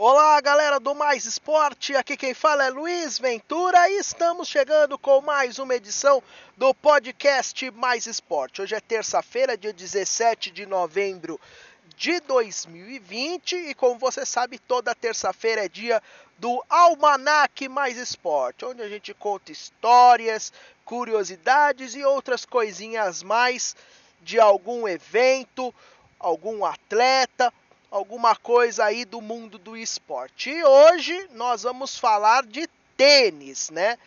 Olá, galera do Mais Esporte. Aqui quem fala é Luiz Ventura e estamos chegando com mais uma edição do podcast Mais Esporte. Hoje é terça-feira, dia 17 de novembro de 2020 e como você sabe, toda terça-feira é dia do Almanac Mais Esporte, onde a gente conta histórias, curiosidades e outras coisinhas mais de algum evento, algum atleta alguma coisa aí do mundo do esporte. E hoje nós vamos falar de tênis, né?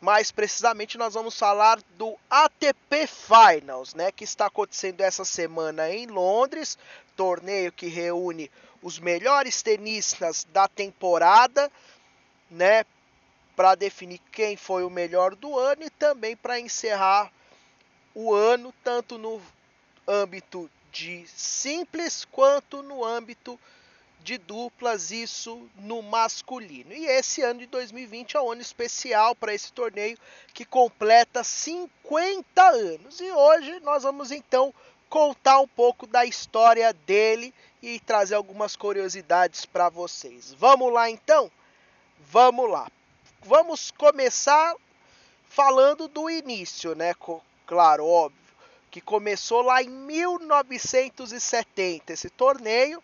Mais precisamente nós vamos falar do ATP Finals, né, que está acontecendo essa semana em Londres, torneio que reúne os melhores tenistas da temporada, né, para definir quem foi o melhor do ano e também para encerrar o ano tanto no âmbito de simples quanto no âmbito de duplas, isso no masculino. E esse ano de 2020 é um ano especial para esse torneio que completa 50 anos. E hoje nós vamos então contar um pouco da história dele e trazer algumas curiosidades para vocês. Vamos lá então? Vamos lá. Vamos começar falando do início, né? Claro, óbvio que começou lá em 1970. Esse torneio,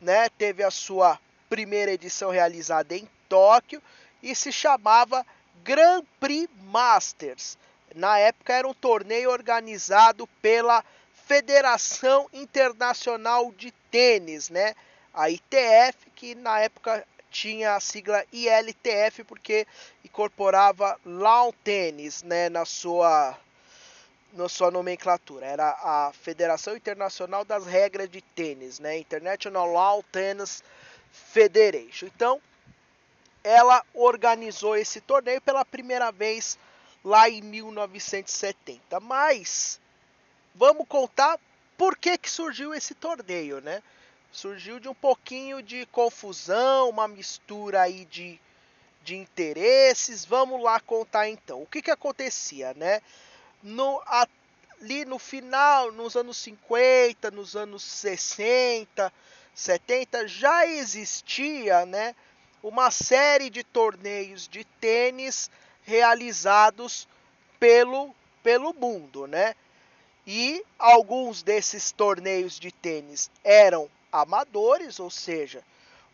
né, teve a sua primeira edição realizada em Tóquio e se chamava Grand Prix Masters. Na época era um torneio organizado pela Federação Internacional de Tênis, né? A ITF, que na época tinha a sigla ILTF porque incorporava lawn tênis, né, na sua na sua nomenclatura. Era a Federação Internacional das Regras de Tênis, né? International Lawn Tennis Federation. Então, ela organizou esse torneio pela primeira vez lá em 1970. Mas vamos contar por que, que surgiu esse torneio, né? Surgiu de um pouquinho de confusão, uma mistura aí de, de interesses. Vamos lá contar então. O que, que acontecia, né? No, ali no final, nos anos 50, nos anos 60, 70, já existia né, uma série de torneios de tênis realizados pelo, pelo mundo, né? E alguns desses torneios de tênis eram amadores, ou seja,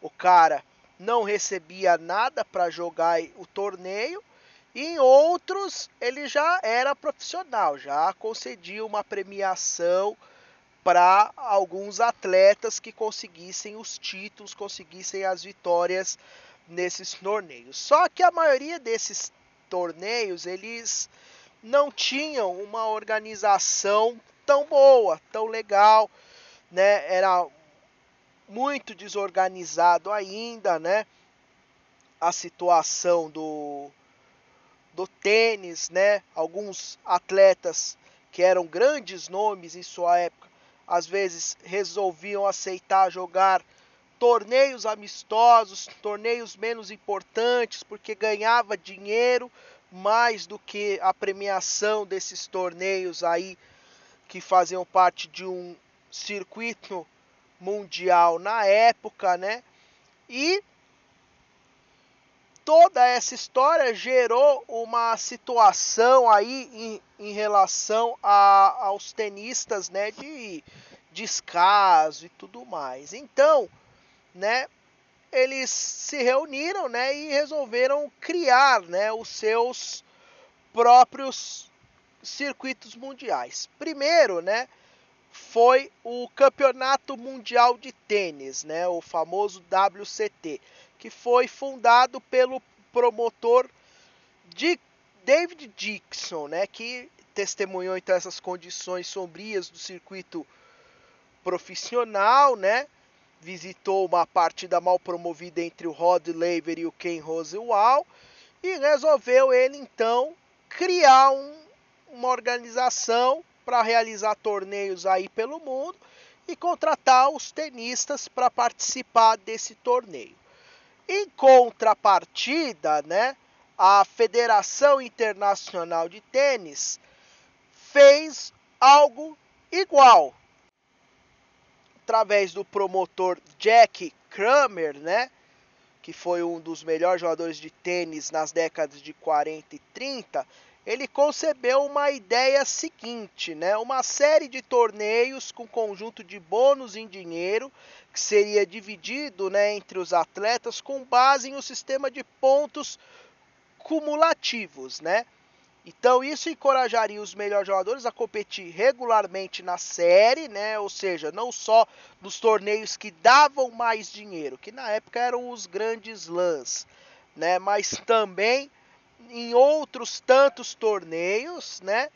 o cara não recebia nada para jogar o torneio em outros, ele já era profissional, já concedia uma premiação para alguns atletas que conseguissem os títulos, conseguissem as vitórias nesses torneios. Só que a maioria desses torneios, eles não tinham uma organização tão boa, tão legal, né? Era muito desorganizado ainda, né? A situação do do tênis, né? Alguns atletas que eram grandes nomes em sua época, às vezes resolviam aceitar jogar torneios amistosos, torneios menos importantes, porque ganhava dinheiro mais do que a premiação desses torneios aí que faziam parte de um circuito mundial na época, né? E toda essa história gerou uma situação aí em, em relação a, aos tenistas, né, de descaso e tudo mais. Então, né, eles se reuniram, né, e resolveram criar, né, os seus próprios circuitos mundiais. Primeiro, né, foi o Campeonato Mundial de Tênis, né, o famoso WCT que foi fundado pelo promotor de David Dixon, né, que testemunhou então essas condições sombrias do circuito profissional, né? Visitou uma partida mal promovida entre o Rod Laver e o Ken Rosewall e resolveu ele então criar um, uma organização para realizar torneios aí pelo mundo e contratar os tenistas para participar desse torneio. Em contrapartida, né, a Federação Internacional de Tênis fez algo igual. Através do promotor Jack Kramer, né? Que foi um dos melhores jogadores de tênis nas décadas de 40 e 30, ele concebeu uma ideia seguinte, né? Uma série de torneios com conjunto de bônus em dinheiro que seria dividido, né, entre os atletas com base em um sistema de pontos cumulativos, né? Então isso encorajaria os melhores jogadores a competir regularmente na série, né? Ou seja, não só nos torneios que davam mais dinheiro, que na época eram os grandes lãs, né? Mas também em outros tantos torneios, né?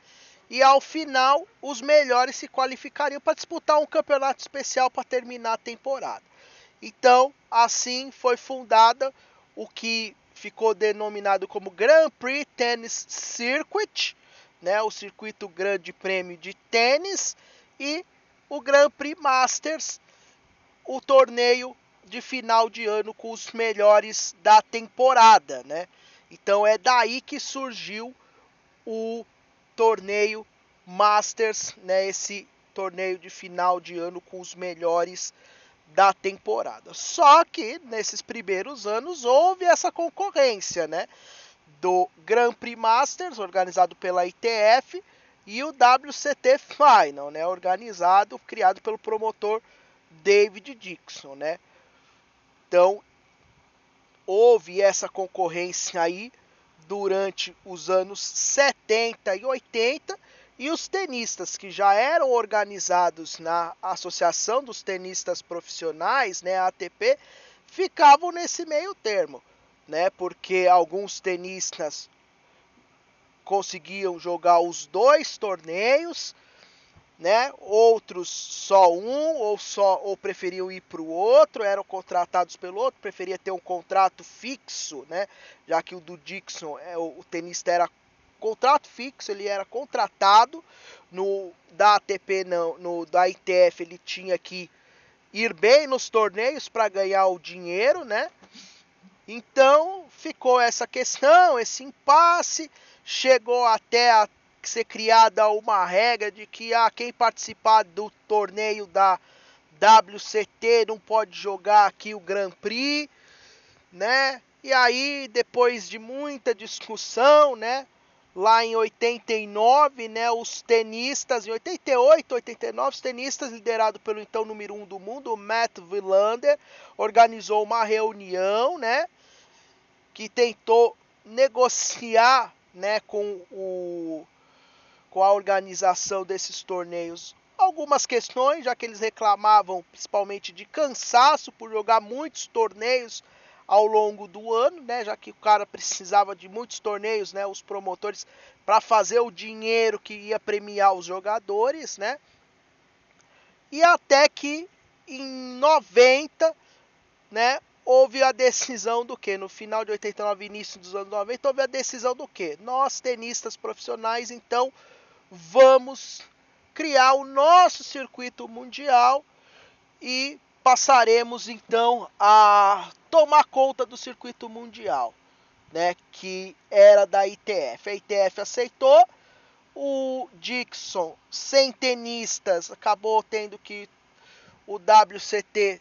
E ao final, os melhores se qualificariam para disputar um campeonato especial para terminar a temporada. Então, assim foi fundada o que ficou denominado como Grand Prix Tennis Circuit, né, o circuito Grande Prêmio de tênis, e o Grand Prix Masters, o torneio de final de ano com os melhores da temporada, né? Então é daí que surgiu o torneio Masters, né, esse torneio de final de ano com os melhores da temporada. Só que nesses primeiros anos houve essa concorrência, né? Do Grand Prix Masters, organizado pela ITF, e o WCT Final, né? Organizado, criado pelo promotor David Dixon, né? Então houve essa concorrência aí durante os anos 70 e 80 e os tenistas que já eram organizados na Associação dos Tenistas Profissionais, né, ATP, ficavam nesse meio termo, né? Porque alguns tenistas conseguiam jogar os dois torneios, né? Outros só um ou só ou preferiam ir para o outro, eram contratados pelo outro, preferia ter um contrato fixo, né? Já que o do Dixon, é, o, o tenista era contrato fixo, ele era contratado no da ATP não, no da ITF ele tinha que ir bem nos torneios para ganhar o dinheiro, né? Então ficou essa questão, esse impasse, chegou até a ser criada uma regra de que ah, quem participar do torneio da WCT não pode jogar aqui o Grand Prix, né? E aí, depois de muita discussão, né? lá em 89, né, os tenistas, em 88, 89, os tenistas liderados pelo então número 1 um do mundo, Matt Wilander, organizou uma reunião, né, que tentou negociar, né, com o com a organização desses torneios algumas questões, já que eles reclamavam principalmente de cansaço por jogar muitos torneios ao longo do ano, né? Já que o cara precisava de muitos torneios, né? Os promotores para fazer o dinheiro que ia premiar os jogadores, né? E até que em 90, né? Houve a decisão do que? No final de 89, início dos anos 90, houve a decisão do que? Nós, tenistas profissionais, então vamos criar o nosso circuito mundial e passaremos então a tomar conta do circuito mundial, né, que era da ITF. A ITF aceitou, o Dixon, sem tenistas, acabou tendo que o WCT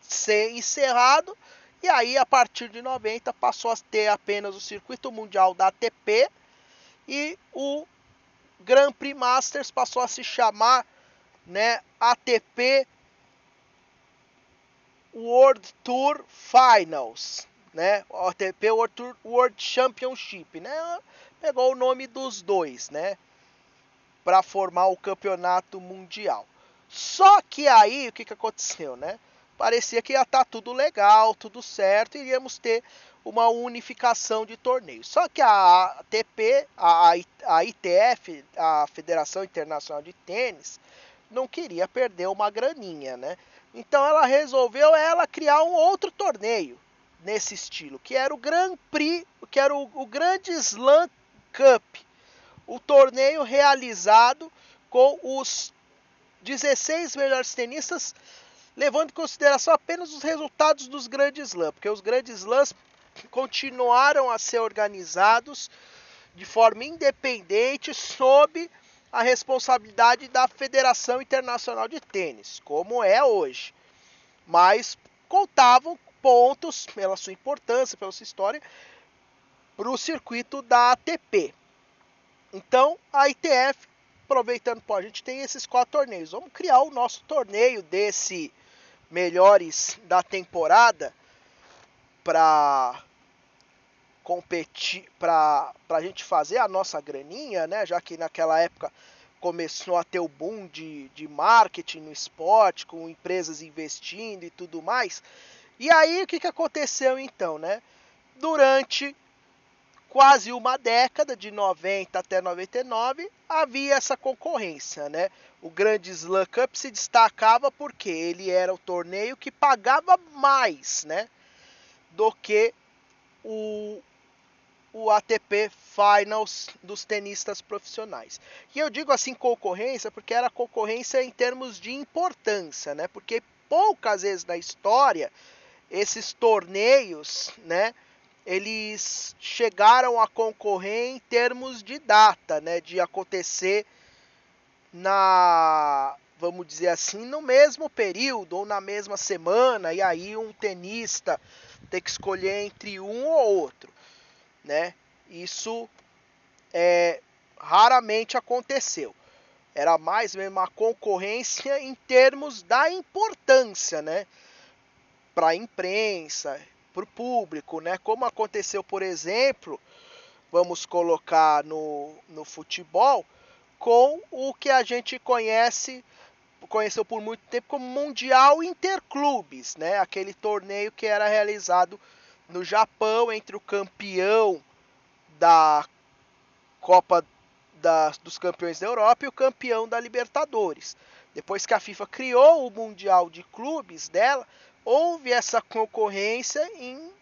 ser encerrado, e aí a partir de 90 passou a ter apenas o circuito mundial da ATP e Grand Prix Masters passou a se chamar né, ATP World Tour Finals, né? ATP World Tour World Championship, né? Pegou o nome dos dois, né? Para formar o campeonato mundial. Só que aí o que, que aconteceu, né? Parecia que ia estar tá tudo legal, tudo certo, iríamos ter uma unificação de torneios. Só que a ATP, a, ITF, a Federação Internacional de Tênis, não queria perder uma graninha, né? Então ela resolveu ela criar um outro torneio nesse estilo, que era o Grand Prix, que era o, o Slam Cup, o torneio realizado com os 16 melhores tenistas, levando em consideração apenas os resultados dos grandes slams, porque os grandes slams continuaram a ser organizados de forma independente sob a responsabilidade da Federação Internacional de Tênis, como é hoje. Mas contavam pontos pela sua importância, pela sua história, para o circuito da ATP. Então a ITF, aproveitando, pô, a gente tem esses quatro torneios, vamos criar o nosso torneio desse melhores da temporada para competir, para a gente fazer a nossa graninha, né? Já que naquela época começou a ter o boom de, de marketing no esporte, com empresas investindo e tudo mais. E aí o que, que aconteceu então, né? Durante quase uma década, de 90 até 99, havia essa concorrência, né? O Grande Slam Cup se destacava porque ele era o torneio que pagava mais, né? Do que o, o ATP Finals dos tenistas profissionais. E eu digo assim concorrência porque era concorrência em termos de importância, né? Porque poucas vezes na história esses torneios, né, eles chegaram a concorrer em termos de data, né, de acontecer na, vamos dizer assim, no mesmo período ou na mesma semana, e aí um tenista ter que escolher entre um ou outro né? Isso é, raramente aconteceu. Era mais mesmo uma concorrência em termos da importância, né? Para a imprensa, para o público, né? Como aconteceu, por exemplo, vamos colocar no, no futebol, com o que a gente conhece, conheceu por muito tempo como Mundial Interclubes, né? Aquele torneio que era realizado no Japão entre o campeão da Copa da, dos Campeões da Europa e o campeão da Libertadores. Depois que a FIFA criou o Mundial de Clubes dela, houve essa concorrência em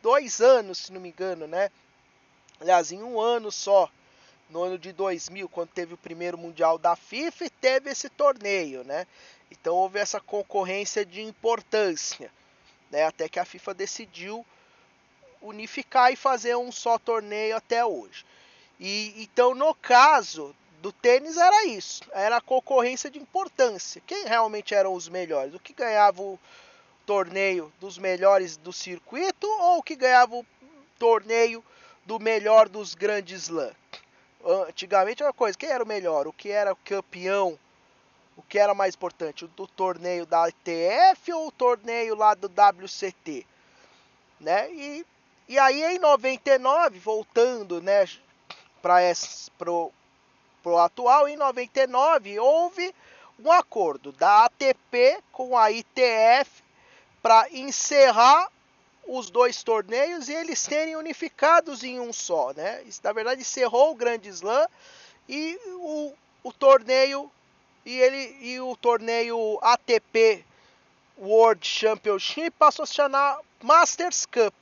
dois anos, se não me engano, né? Aliás, em um ano só, no ano de 2000, quando teve o primeiro Mundial da FIFA, teve esse torneio, né? Então houve essa concorrência de importância né? Até que a FIFA decidiu unificar e fazer um só torneio até hoje. E então no caso do tênis era isso, era a concorrência de importância. Quem realmente eram os melhores? O que ganhava o torneio dos melhores do circuito ou o que ganhava o torneio do melhor dos grandes slam? Antigamente era uma coisa, quem era o melhor? O que era o campeão o que era mais importante, o do torneio da ITF ou o torneio lá do WCT, né? E, e aí em 99, voltando, né, para pro pro atual, em 99 houve um acordo da ATP com a ITF para encerrar os dois torneios e eles serem unificados em um só, né? Na verdade, encerrou o Grande Slam e o, o torneio e ele e o torneio ATP World Championship passou a se chamar Masters Cup,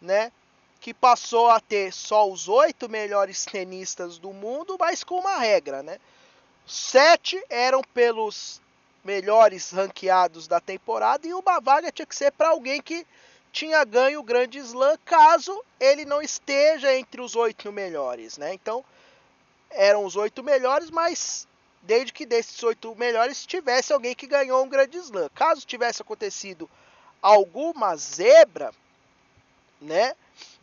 né? Que passou a ter só os oito melhores tenistas do mundo, mas com uma regra, né? Sete eram pelos melhores ranqueados da temporada e uma vaga tinha que ser para alguém que tinha ganho o Grande Slam, caso ele não esteja entre os oito melhores, né? Então eram os oito melhores, mas desde que desses oito melhores tivesse alguém que ganhou um grande slam. Caso tivesse acontecido alguma zebra, né,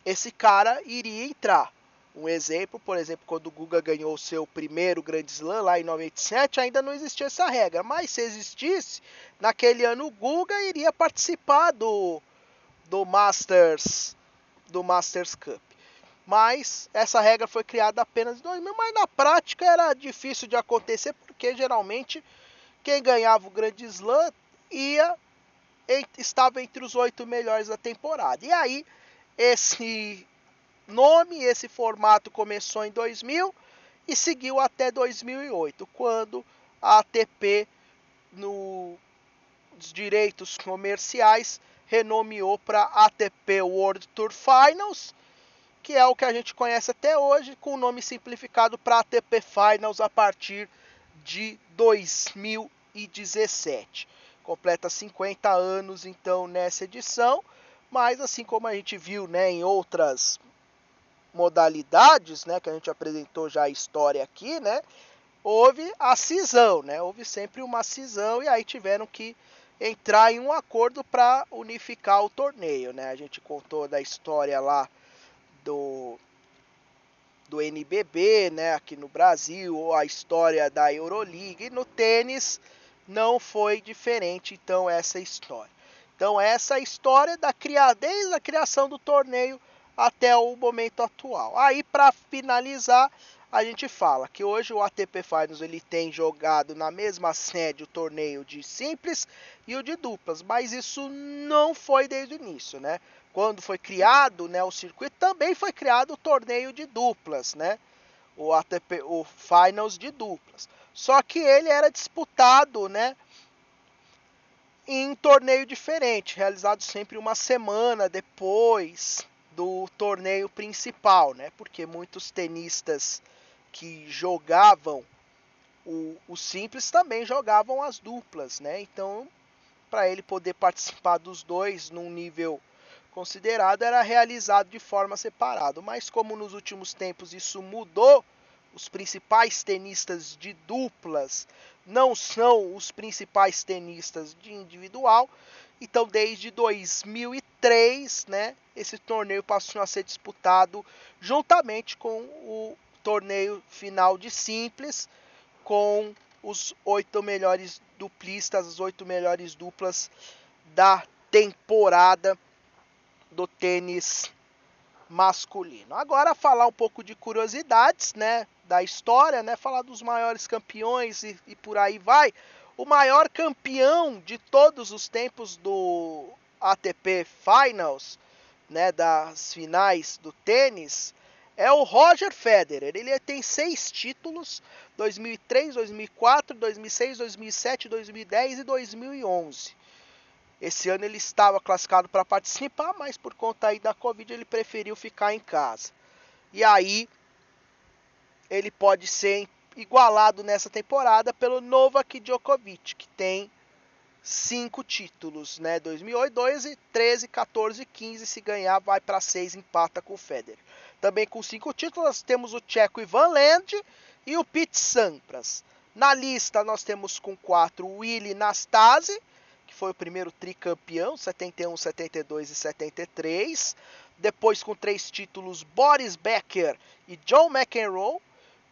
esse cara iria entrar. Um exemplo, por exemplo, quando o Guga ganhou o seu primeiro grande slam lá em 97, ainda não existia essa regra, mas se existisse, naquele ano o Guga iria participar do do Masters do Masters Cup mas essa regra foi criada apenas em 2000, mas na prática era difícil de acontecer porque geralmente quem ganhava o Grande Slam ia estava entre os oito melhores da temporada. E aí esse nome, esse formato começou em 2000 e seguiu até 2008, quando a ATP nos direitos comerciais renomeou para ATP World Tour Finals que é o que a gente conhece até hoje, com o nome simplificado para ATP Finals a partir de 2017. Completa 50 anos então nessa edição, mas assim como a gente viu, né, em outras modalidades, né, que a gente apresentou já a história aqui, né, houve a cisão, né? Houve sempre uma cisão e aí tiveram que entrar em um acordo para unificar o torneio, né? A gente contou da história lá do do NBB, né, aqui no Brasil, a história da Euroleague, no tênis não foi diferente, então essa história. Então essa história da desde a criação do torneio até o momento atual. Aí para finalizar, a gente fala que hoje o ATP Finals ele tem jogado na mesma sede o torneio de simples e o de duplas, mas isso não foi desde o início, né? Quando foi criado, né, o circuito também foi criado o torneio de duplas, né? O ATP, o Finals de duplas. Só que ele era disputado, né, em torneio diferente, realizado sempre uma semana depois do torneio principal, né? Porque muitos tenistas que jogavam o, o simples também jogavam as duplas, né? Então, para ele poder participar dos dois num nível considerado, era realizado de forma separada. Mas como nos últimos tempos isso mudou, os principais tenistas de duplas não são os principais tenistas de individual. Então, desde 2003, né, esse torneio passou a ser disputado juntamente com o torneio final de simples com os oito melhores duplistas, as oito melhores duplas da temporada do tênis masculino. Agora falar um pouco de curiosidades, né, da história, né, falar dos maiores campeões e, e por aí vai. O maior campeão de todos os tempos do ATP Finals, né, das finais do tênis, é o Roger Federer. Ele tem seis títulos: 2003, 2004, 2006, 2007, 2010 e 2011. Esse ano ele estava classificado para participar, mas por conta aí da Covid ele preferiu ficar em casa. E aí ele pode ser igualado nessa temporada pelo Novak Djokovic, que tem cinco títulos, né? 2008, 12, 13, 14, 15. Se ganhar, vai para seis, empata com o Federer. Também com cinco títulos, temos o tcheco Ivan Lend e o Pete Sampras. Na lista, nós temos com quatro o Willie Nastase, que foi o primeiro tricampeão, 71, 72 e 73. Depois, com três títulos, Boris Becker e John McEnroe.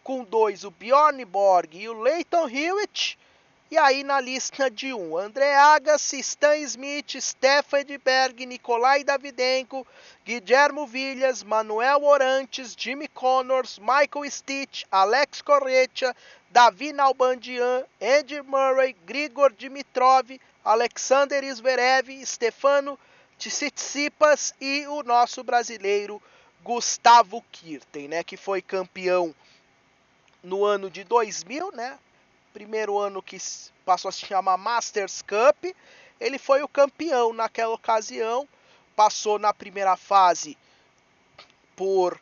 Com dois, o Bjorn Borg e o Leighton Hewitt. E aí na lista de um, André Agassi, Stan Smith, Stefan Edberg, Nikolai Davidenko, Guillermo Villas, Manuel Orantes, Jimmy Connors, Michael Stitch, Alex Correia, Davi Nalbandian, Andy Murray, Grigor Dimitrov, Alexander Zverev, Stefano Tsitsipas e o nosso brasileiro Gustavo Kirten, né, que foi campeão no ano de 2000, né? primeiro ano que passou a se chamar Masters Cup. Ele foi o campeão naquela ocasião, passou na primeira fase por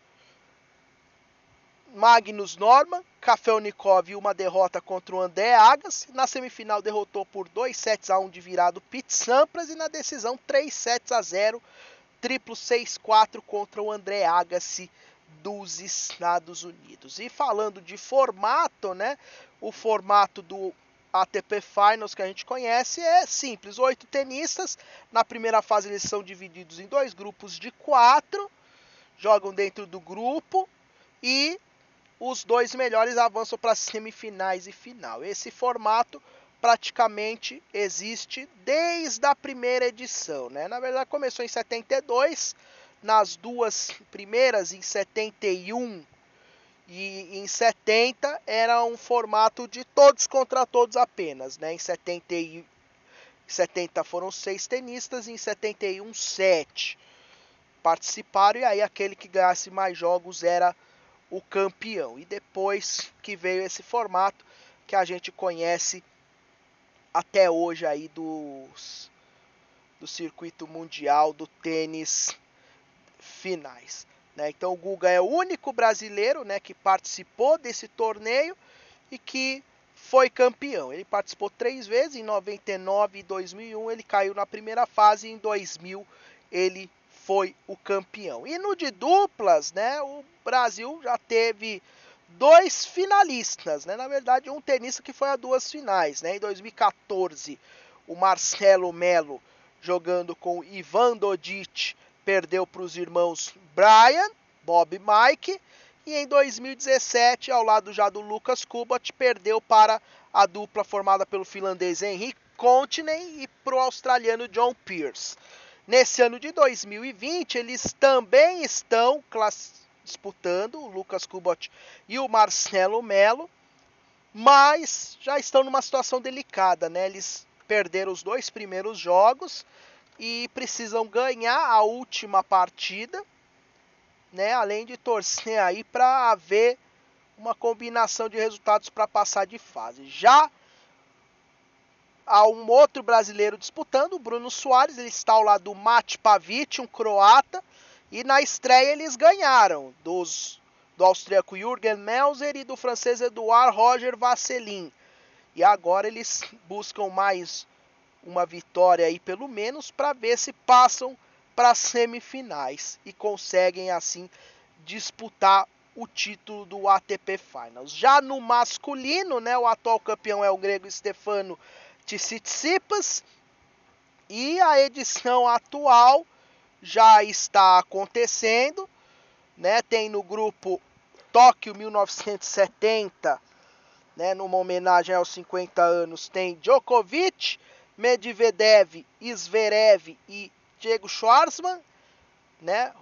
Magnus Norman, Kafelnikov e uma derrota contra o André Agassi. Na semifinal derrotou por 2 sets a 1 de virado Pete Sampras e na decisão 3 sets a 0, triplo 6-4 contra o André Agassi dos Estados Unidos. E falando de formato, né? O formato do ATP Finals que a gente conhece é simples: oito tenistas. Na primeira fase eles são divididos em dois grupos de quatro, jogam dentro do grupo e os dois melhores avançam para semifinais e final. Esse formato praticamente existe desde a primeira edição, né? Na verdade começou em 72 nas duas primeiras, em 71 e em 70, era um formato de todos contra todos apenas. Né? Em 70, 70 foram seis tenistas, em 71, sete participaram, e aí aquele que ganhasse mais jogos era o campeão. E depois que veio esse formato que a gente conhece até hoje aí dos, do circuito mundial do tênis finais. Né? Então o Guga é o único brasileiro né, que participou desse torneio e que foi campeão. Ele participou três vezes, em 99 e 2001 ele caiu na primeira fase, em 2000 ele foi o campeão. E no de duplas, né, o Brasil já teve dois finalistas, né? Na verdade, um tenista que foi a duas finais, né? Em 2014, o Marcelo Melo jogando com Ivan Dodic perdeu para os irmãos Brian, Bob Mike. E em 2017, ao lado já do Lucas Kubat, perdeu para a dupla formada pelo finlandês Henry Continen e para o australiano John Pierce. Nesse ano de 2020, eles também estão disputando, o Lucas Kubot e o Marcelo Melo, mas já estão numa situação delicada, né? Eles perderam os dois primeiros jogos e precisam ganhar a última partida, né? Além de torcer aí para haver uma combinação de resultados para passar de fase. Já há um outro brasileiro disputando, o Bruno Soares, ele está ao lado do Mate Pavic, um croata, e na estreia eles ganharam dos, do austríaco Jürgen Melzer e do francês Edouard Roger Vasselin. E agora eles buscam mais uma vitória aí pelo menos para ver se passam para as semifinais e conseguem assim disputar o título do ATP Finals. Já no masculino, né, o atual campeão é o grego Stefano Tsitsipas e a edição atual já está acontecendo, né? Tem no grupo Tóquio 1970, né, numa homenagem aos 50 anos, tem Djokovic, Medvedev, Zverev e Diego Schwartzman, né?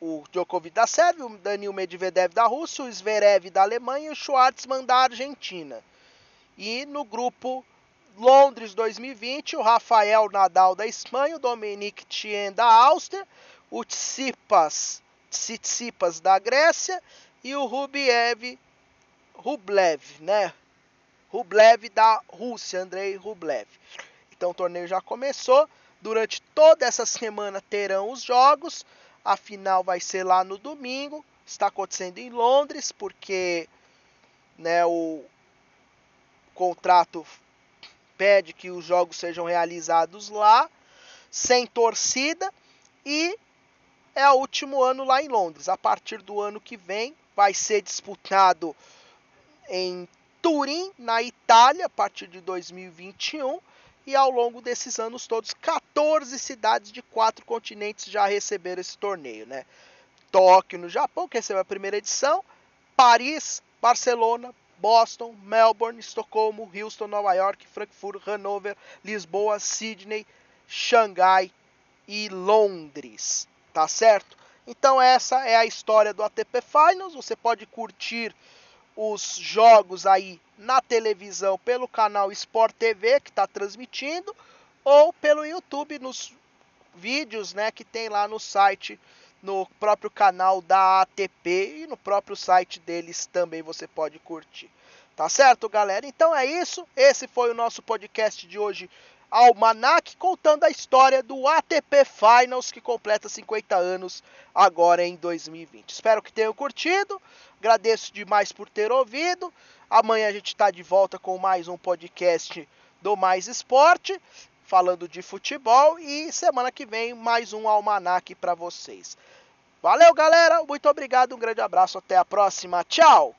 O Djokovic da Sérvia, o Danil Medvedev da Rússia, o Zverev da Alemanha e o Schwartzman da Argentina. E no grupo Londres 2020, o Rafael Nadal da Espanha, o Dominic Thiem da Áustria, o Tsipas, Tsitsipas da Grécia e o Rubiev Rublev, né? Rublev da Rússia, Andrei Rublev. Então o torneio já começou. Durante toda essa semana terão os jogos. A final vai ser lá no domingo. Está acontecendo em Londres porque né, o contrato pede que os jogos sejam realizados lá, sem torcida, e é o último ano lá em Londres. A partir do ano que vem, vai ser disputado em Turim, na Itália, a partir de 2021. E ao longo desses anos todos, 14 cidades de quatro continentes já receberam esse torneio, né? Tóquio, no Japão, que recebeu a primeira edição, Paris, Barcelona, Boston, Melbourne, Estocolmo, Houston, Nova York, Frankfurt, Hanover, Lisboa, Sydney, Xangai e Londres. Tá certo? Então essa é a história do ATP Finals. Você pode curtir os jogos aí na televisão pelo canal Sport TV que está transmitindo ou pelo YouTube nos vídeos, né, que tem lá no site no próprio canal da ATP e no próprio site deles também você pode curtir. Tá certo, galera? Então é isso. Esse foi o nosso podcast de hoje, Almanac, contando a história do ATP Finals que completa 50 anos agora em 2020. Espero que tenham curtido. Agradeço demais por ter ouvido. Amanhã a gente está de volta com mais um podcast do Mais Esporte falando de futebol e semana que vem mais um almanac para vocês. Valeu, galera. Muito obrigado. Um grande abraço. Até a próxima. Tchau.